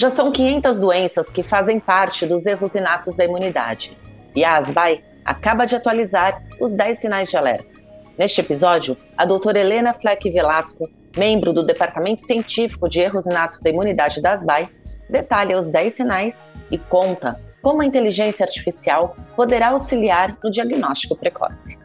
Já são 500 doenças que fazem parte dos erros inatos da imunidade. E a ASBAI acaba de atualizar os 10 sinais de alerta. Neste episódio, a doutora Helena Fleck Velasco, membro do Departamento Científico de Erros Inatos da Imunidade da ASBAI, detalha os 10 sinais e conta como a inteligência artificial poderá auxiliar no diagnóstico precoce.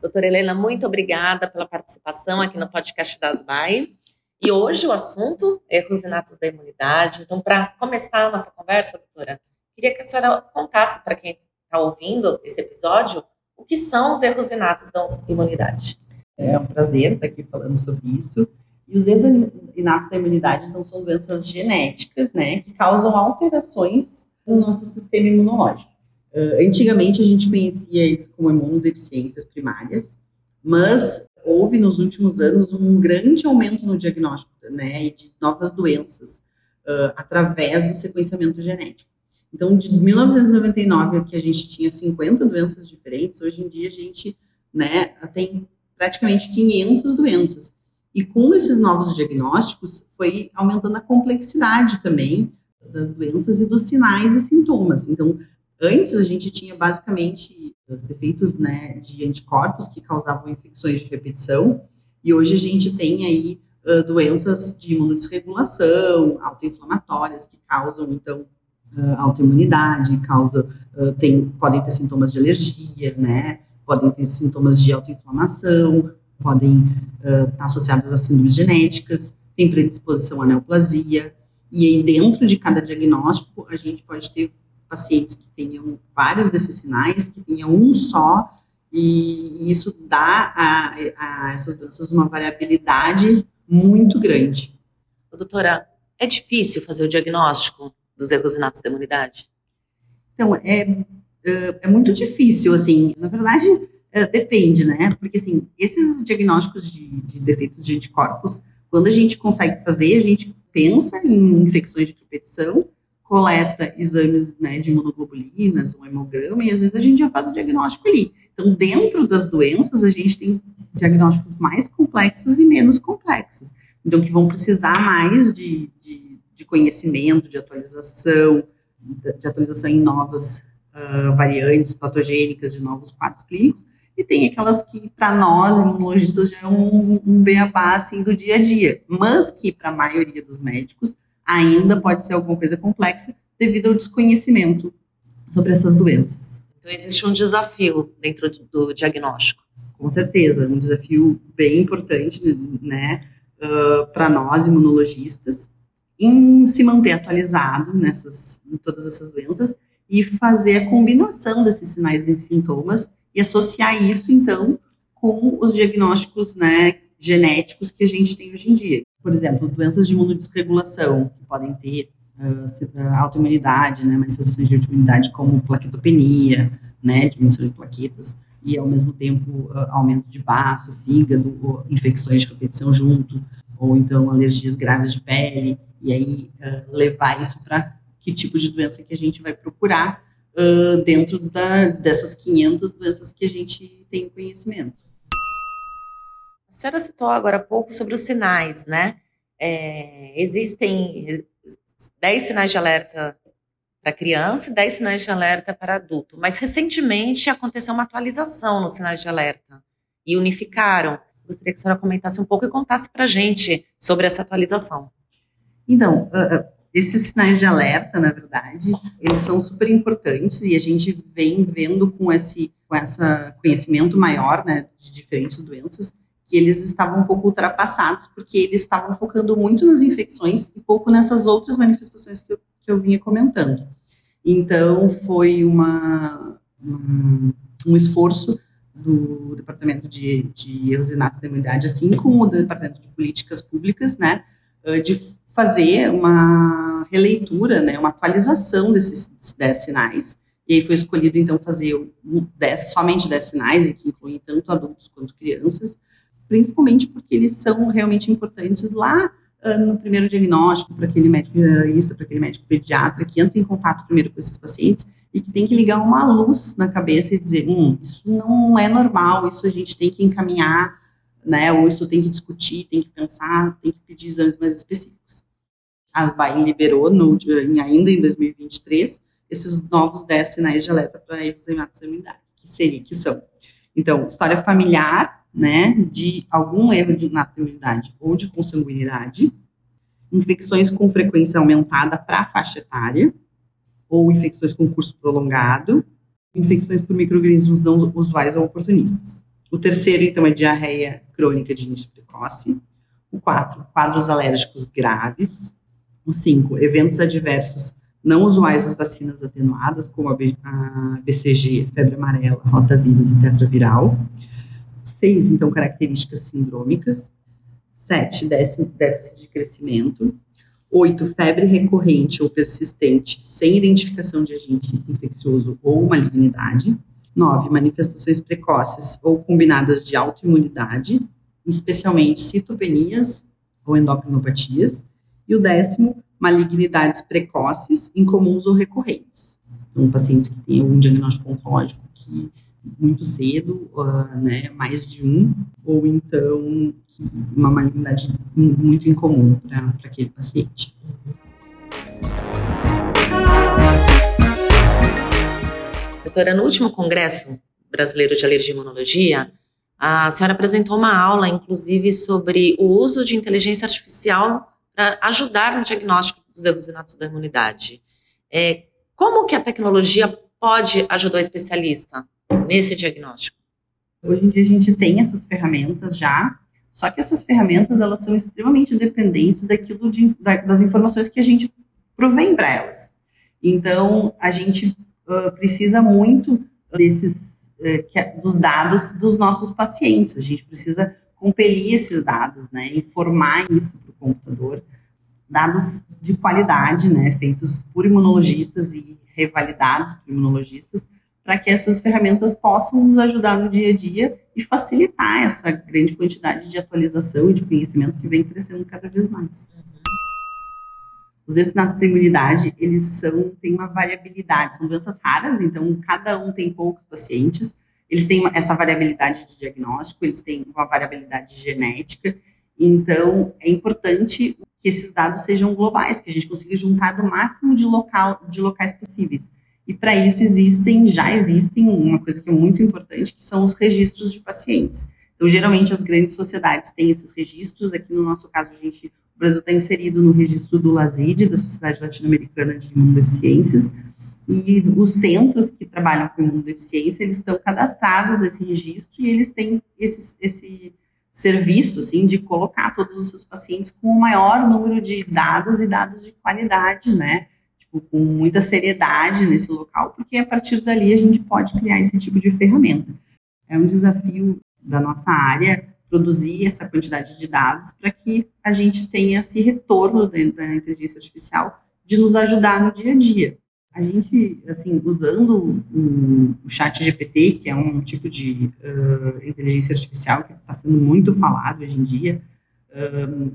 Doutora Helena, muito obrigada pela participação aqui no podcast da ASBAI. E hoje o assunto é erros inatos da imunidade. Então, para começar a nossa conversa, doutora, queria que a senhora contasse para quem está ouvindo esse episódio o que são os erros inatos da imunidade. É um prazer estar aqui falando sobre isso. E os erros inatos da imunidade, então, são doenças genéticas, né, que causam alterações no nosso sistema imunológico. Uh, antigamente, a gente conhecia isso como imunodeficiências primárias, mas houve nos últimos anos um grande aumento no diagnóstico né, de novas doenças uh, através do sequenciamento genético. Então, de 1999, que a gente tinha 50 doenças diferentes, hoje em dia a gente né, tem praticamente 500 doenças. E com esses novos diagnósticos, foi aumentando a complexidade também das doenças e dos sinais e sintomas. Então, antes a gente tinha basicamente defeitos né, de anticorpos que causavam infecções de repetição, e hoje a gente tem aí uh, doenças de imunodesregulação, autoinflamatórias, que causam, então, uh, autoimunidade, causam, uh, tem, podem ter sintomas de alergia, né, podem ter sintomas de autoinflamação, podem estar tá associadas a síndromes genéticas, tem predisposição à neoplasia, e aí dentro de cada diagnóstico a gente pode ter pacientes que tenham vários desses sinais, que tenham um só, e isso dá a, a essas doenças uma variabilidade muito grande. Doutora, é difícil fazer o diagnóstico dos erros inatos da imunidade? Então, é, é, é muito difícil, assim, na verdade, é, depende, né? Porque, assim, esses diagnósticos de, de defeitos de anticorpos, quando a gente consegue fazer, a gente pensa em infecções de repetição, coleta exames né, de imunoglobulinas, um hemograma, e às vezes a gente já faz o diagnóstico ali. Então, dentro das doenças, a gente tem diagnósticos mais complexos e menos complexos. Então, que vão precisar mais de, de, de conhecimento, de atualização, de atualização em novas uh, variantes patogênicas, de novos quadros clínicos, e tem aquelas que, para nós, imunologistas, já é um, um beabá, assim, do dia a dia, mas que, para a maioria dos médicos, ainda pode ser alguma coisa complexa devido ao desconhecimento sobre essas doenças. Então, existe um desafio dentro do diagnóstico. Com certeza, um desafio bem importante, né, uh, para nós imunologistas, em se manter atualizado nessas, em todas essas doenças e fazer a combinação desses sinais e sintomas e associar isso, então, com os diagnósticos, né, genéticos que a gente tem hoje em dia por exemplo, doenças de imunodesregulação, que podem ter uh, autoimunidade, né, manifestações de autoimunidade como plaquetopenia, né, diminuição de plaquetas, e ao mesmo tempo uh, aumento de baço, fígado, infecções de repetição junto, ou então alergias graves de pele, e aí uh, levar isso para que tipo de doença que a gente vai procurar uh, dentro da, dessas 500 doenças que a gente tem conhecimento. A senhora citou agora há pouco sobre os sinais, né? É, existem 10 sinais de alerta para criança e 10 sinais de alerta para adulto. Mas recentemente aconteceu uma atualização nos sinais de alerta e unificaram. Gostaria que a senhora comentasse um pouco e contasse para a gente sobre essa atualização. Então, uh, esses sinais de alerta, na verdade, eles são super importantes e a gente vem vendo com esse com essa conhecimento maior, né, de diferentes doenças, que eles estavam um pouco ultrapassados, porque eles estavam focando muito nas infecções e pouco nessas outras manifestações que eu, que eu vinha comentando. Então, foi uma, um esforço do Departamento de, de Erros Inatos da Imunidade, assim como o Departamento de Políticas Públicas, né, de fazer uma releitura, né, uma atualização desses 10 sinais, e aí foi escolhido, então, fazer dez, somente 10 sinais, e que incluem tanto adultos quanto crianças, principalmente porque eles são realmente importantes lá uh, no primeiro diagnóstico, para aquele médico generalista, para aquele médico pediatra que entra em contato primeiro com esses pacientes e que tem que ligar uma luz na cabeça e dizer, hum, isso não é normal, isso a gente tem que encaminhar, né, ou isso tem que discutir, tem que pensar, tem que pedir exames mais específicos. a ASBAI liberou no, em, ainda em 2023 esses novos 10 sinais de alerta para de imunidade, que seria, que são, então, história familiar, né, de algum erro de imunidade ou de consanguinidade, infecções com frequência aumentada para a faixa etária, ou infecções com curso prolongado, infecções por microorganismos não usuais ou oportunistas. O terceiro, então, é diarreia crônica de início precoce. O quatro, quadros alérgicos graves. O cinco, eventos adversos não usuais das vacinas atenuadas, como a, BCG, febre amarela, rotavírus e tetraviral. Seis, então, características sindrômicas. Sete, déficit de crescimento. Oito, febre recorrente ou persistente, sem identificação de agente infeccioso ou malignidade. Nove, manifestações precoces ou combinadas de autoimunidade, especialmente citopenias ou endocrinopatias. E o décimo, malignidades precoces, incomuns ou recorrentes. Então, pacientes que têm algum diagnóstico oncológico que muito cedo, uh, né, mais de um, ou então uma malignidade muito incomum para aquele paciente. Doutora, no último Congresso Brasileiro de Alergia e Imunologia, a senhora apresentou uma aula, inclusive, sobre o uso de inteligência artificial para ajudar no diagnóstico dos erros inatos da imunidade. É, como que a tecnologia pode ajudar o especialista nesse diagnóstico? Hoje em dia a gente tem essas ferramentas já, só que essas ferramentas elas são extremamente dependentes daquilo de, das informações que a gente provém para elas. Então a gente uh, precisa muito desses uh, que, é, dos dados dos nossos pacientes. A gente precisa compelir esses dados, né, informar isso para o computador, dados de qualidade, né, feitos por imunologistas e revalidados por imunologistas, para que essas ferramentas possam nos ajudar no dia a dia e facilitar essa grande quantidade de atualização e de conhecimento que vem crescendo cada vez mais. Os encinatos da imunidade, eles são, têm uma variabilidade, são doenças raras, então cada um tem poucos pacientes, eles têm essa variabilidade de diagnóstico, eles têm uma variabilidade genética, então é importante que esses dados sejam globais, que a gente consiga juntar do máximo de, local, de locais possíveis. E para isso existem, já existem uma coisa que é muito importante, que são os registros de pacientes. Então, geralmente as grandes sociedades têm esses registros. Aqui no nosso caso, a gente, o Brasil está inserido no registro do LASID, da Sociedade Latino-Americana de Imunodeficiências, e os centros que trabalham com imunodeficiência, eles estão cadastrados nesse registro e eles têm esse, esse serviço, assim, de colocar todos os seus pacientes com o maior número de dados e dados de qualidade, né? Tipo, com muita seriedade nesse local, porque a partir dali a gente pode criar esse tipo de ferramenta. É um desafio da nossa área produzir essa quantidade de dados para que a gente tenha esse retorno dentro da inteligência artificial de nos ajudar no dia a dia. A gente, assim, usando o, chat GPT, que é um tipo de uh, inteligência artificial que está sendo muito falado hoje em dia,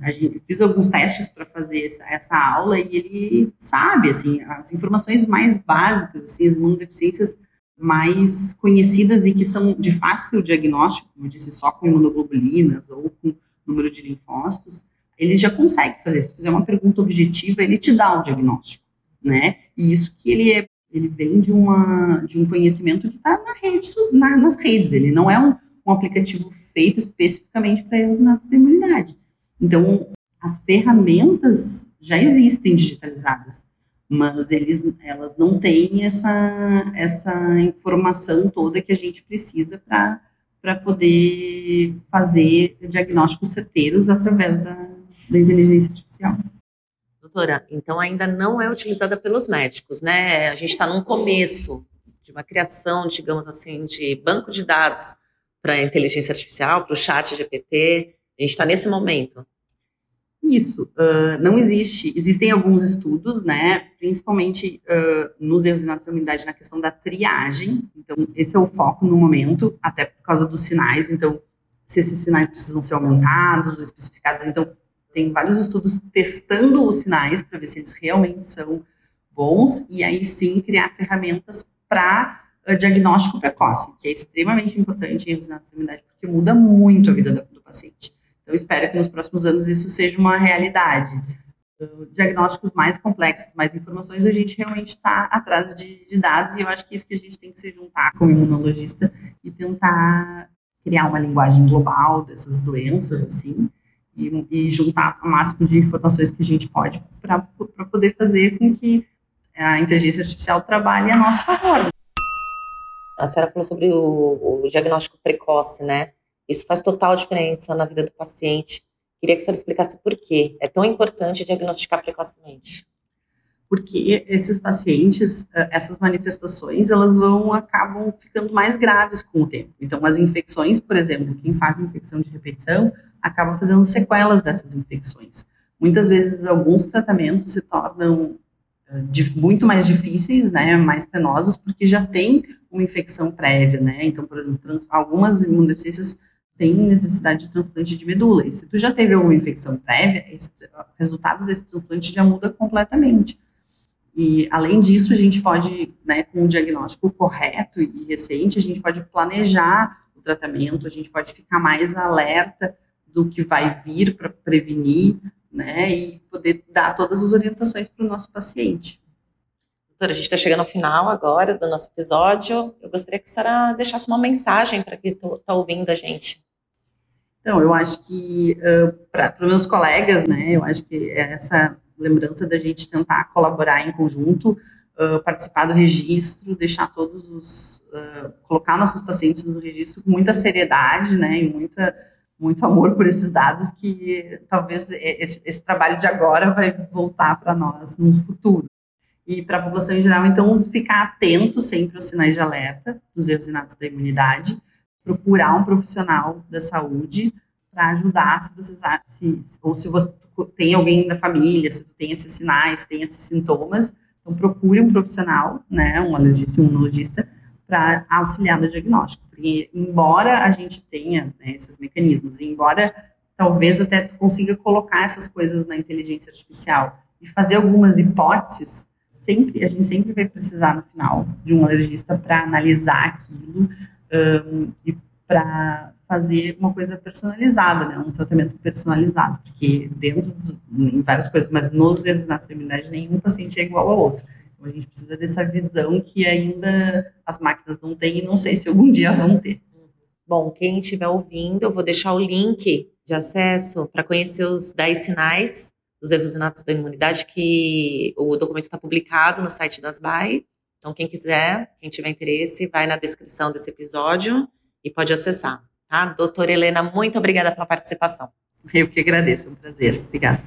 a gente fiz alguns testes para fazer essa, essa, aula e ele sabe assim as informações mais básicas, assim, as imunodeficiências mais conhecidas e que são de fácil diagnóstico, como eu disse, só com imunoglobulinas ou com número de linfócitos, ele já consegue fazer. Se fizer uma pergunta objetiva, ele te dá o diagnóstico, né? E isso que ele é, ele vem de uma de um conhecimento que está na rede, na, nas redes. Ele não é um, um aplicativo feito especificamente para erros na imunidade. Então, as ferramentas já existem digitalizadas, mas eles, elas não têm essa, essa informação toda que a gente precisa para poder fazer diagnósticos certeiros através da, da inteligência artificial. Doutora, então ainda não é utilizada pelos médicos, né? A gente está num começo de uma criação, digamos assim, de banco de dados para a inteligência artificial, para o chat GPT. A gente está nesse momento. Isso, uh, não existe. Existem alguns estudos, né, principalmente uh, nos erros de nacionalidade na questão da triagem. Então, esse é o foco no momento, até por causa dos sinais. Então, se esses sinais precisam ser aumentados ou especificados. Então, tem vários estudos testando os sinais para ver se eles realmente são bons e aí sim criar ferramentas para uh, diagnóstico precoce, que é extremamente importante em erros de nacionalidade, porque muda muito a vida do paciente. Então, espero que nos próximos anos isso seja uma realidade. diagnósticos mais complexos, mais informações, a gente realmente está atrás de, de, dados e eu acho que isso que a gente tem que se juntar como imunologista e tentar criar uma linguagem global dessas doenças, assim, e, e juntar o máximo de informações que a gente pode para poder fazer com que a inteligência artificial trabalhe a nosso favor. A senhora falou sobre o, o diagnóstico precoce, né? Isso faz total diferença na vida do paciente Queria que a senhora explicasse por que é tão importante diagnosticar precocemente. Porque esses pacientes, eh, essas manifestações, elas vão, acabam ficando mais graves com o tempo. Então, as infecções, por exemplo, quem faz infecção de repetição, acaba fazendo sequelas dessas infecções. Muitas vezes, alguns tratamentos se tornam eh, muito mais difíceis, né, mais penosos, porque já tem uma infecção prévia, né, então, por exemplo, algumas imunodeficiências tem necessidade de transplante de medula. E se tu já teve alguma infecção prévia, esse, o resultado desse transplante já muda completamente. E, além disso, a gente pode, né, com o diagnóstico correto e recente, a gente pode planejar o tratamento, a gente pode ficar mais alerta do que vai vir para prevenir, né, e poder dar todas as orientações para o nosso paciente. Doutora, a gente está chegando ao final agora do nosso episódio. Eu gostaria que a senhora deixasse uma mensagem para quem está ouvindo a gente. Então, eu acho que uh, para os meus colegas, né, eu acho que é essa lembrança da gente tentar colaborar em conjunto, uh, participar do registro, deixar todos os, uh, colocar nossos pacientes no registro com muita seriedade, né, e muita, muito amor por esses dados que talvez esse, esse trabalho de agora vai voltar para nós no futuro. E para a população em geral, então, ficar atento sempre aos sinais de alerta dos erros inatos da imunidade, procurar um profissional da saúde para ajudar se você se, ou se você tem alguém da família, se tu tem esses sinais, tem esses sintomas, então procure um profissional, né, um alergista, um imunologista, para auxiliar no diagnóstico. Porque embora a gente tenha né, esses mecanismos, embora talvez até tu consiga colocar essas coisas na inteligência artificial e fazer algumas hipóteses, sempre a gente sempre vai precisar no final de um alergista para analisar aquilo um, e para fazer uma coisa personalizada, né, um tratamento personalizado, porque dentro de, em várias coisas, mas nos erros na extremidade nenhum paciente é igual ao outro. Então a gente precisa dessa visão que ainda as máquinas não têm e não sei se algum dia vão ter. Bom, quem estiver ouvindo, eu vou deixar o link de acesso para conhecer os 10 sinais dos erros inatos da imunidade, que o documento está publicado no site das BAE. Então, quem quiser, quem tiver interesse, vai na descrição desse episódio e pode acessar. Tá? Doutora Helena, muito obrigada pela participação. Eu que agradeço, é um prazer. Obrigada.